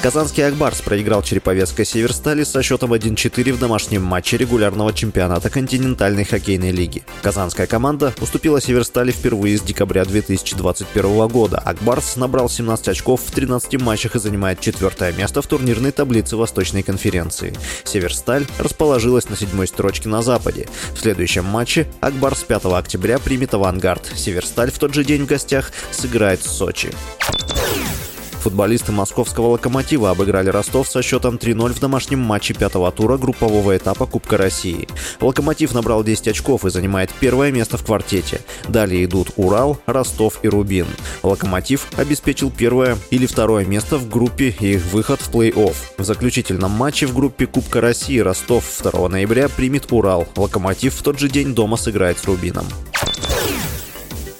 Казанский Акбарс проиграл Череповецкой Северстали со счетом 1-4 в домашнем матче регулярного чемпионата континентальной хоккейной лиги. Казанская команда уступила Северстали впервые с декабря 2021 года. Акбарс набрал 17 очков в 13 матчах и занимает четвертое место в турнирной таблице Восточной конференции. Северсталь расположилась на седьмой строчке на западе. В следующем матче Акбарс 5 октября примет авангард. Северсталь в тот же день в гостях сыграет в Сочи. Футболисты московского «Локомотива» обыграли Ростов со счетом 3-0 в домашнем матче пятого тура группового этапа Кубка России. «Локомотив» набрал 10 очков и занимает первое место в квартете. Далее идут Урал, Ростов и Рубин. «Локомотив» обеспечил первое или второе место в группе и их выход в плей-офф. В заключительном матче в группе Кубка России Ростов 2 ноября примет Урал. «Локомотив» в тот же день дома сыграет с Рубином.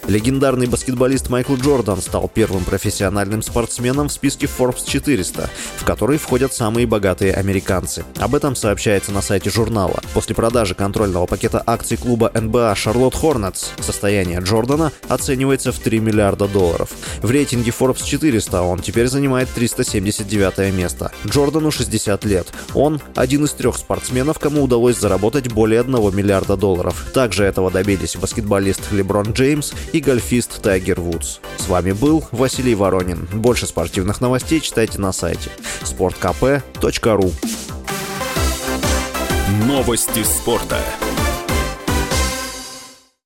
Легендарный баскетболист Майкл Джордан стал первым профессиональным спортсменом в списке Forbes 400, в который входят самые богатые американцы. Об этом сообщается на сайте журнала. После продажи контрольного пакета акций клуба НБА Charlotte Hornets состояние Джордана оценивается в 3 миллиарда долларов. В рейтинге Forbes 400 он теперь занимает 379 место. Джордану 60 лет. Он один из трех спортсменов, кому удалось заработать более 1 миллиарда долларов. Также этого добились баскетболист Леброн Джеймс и и гольфист Тайгер Вудс. С вами был Василий Воронин. Больше спортивных новостей читайте на сайте sportkp.ru Новости спорта.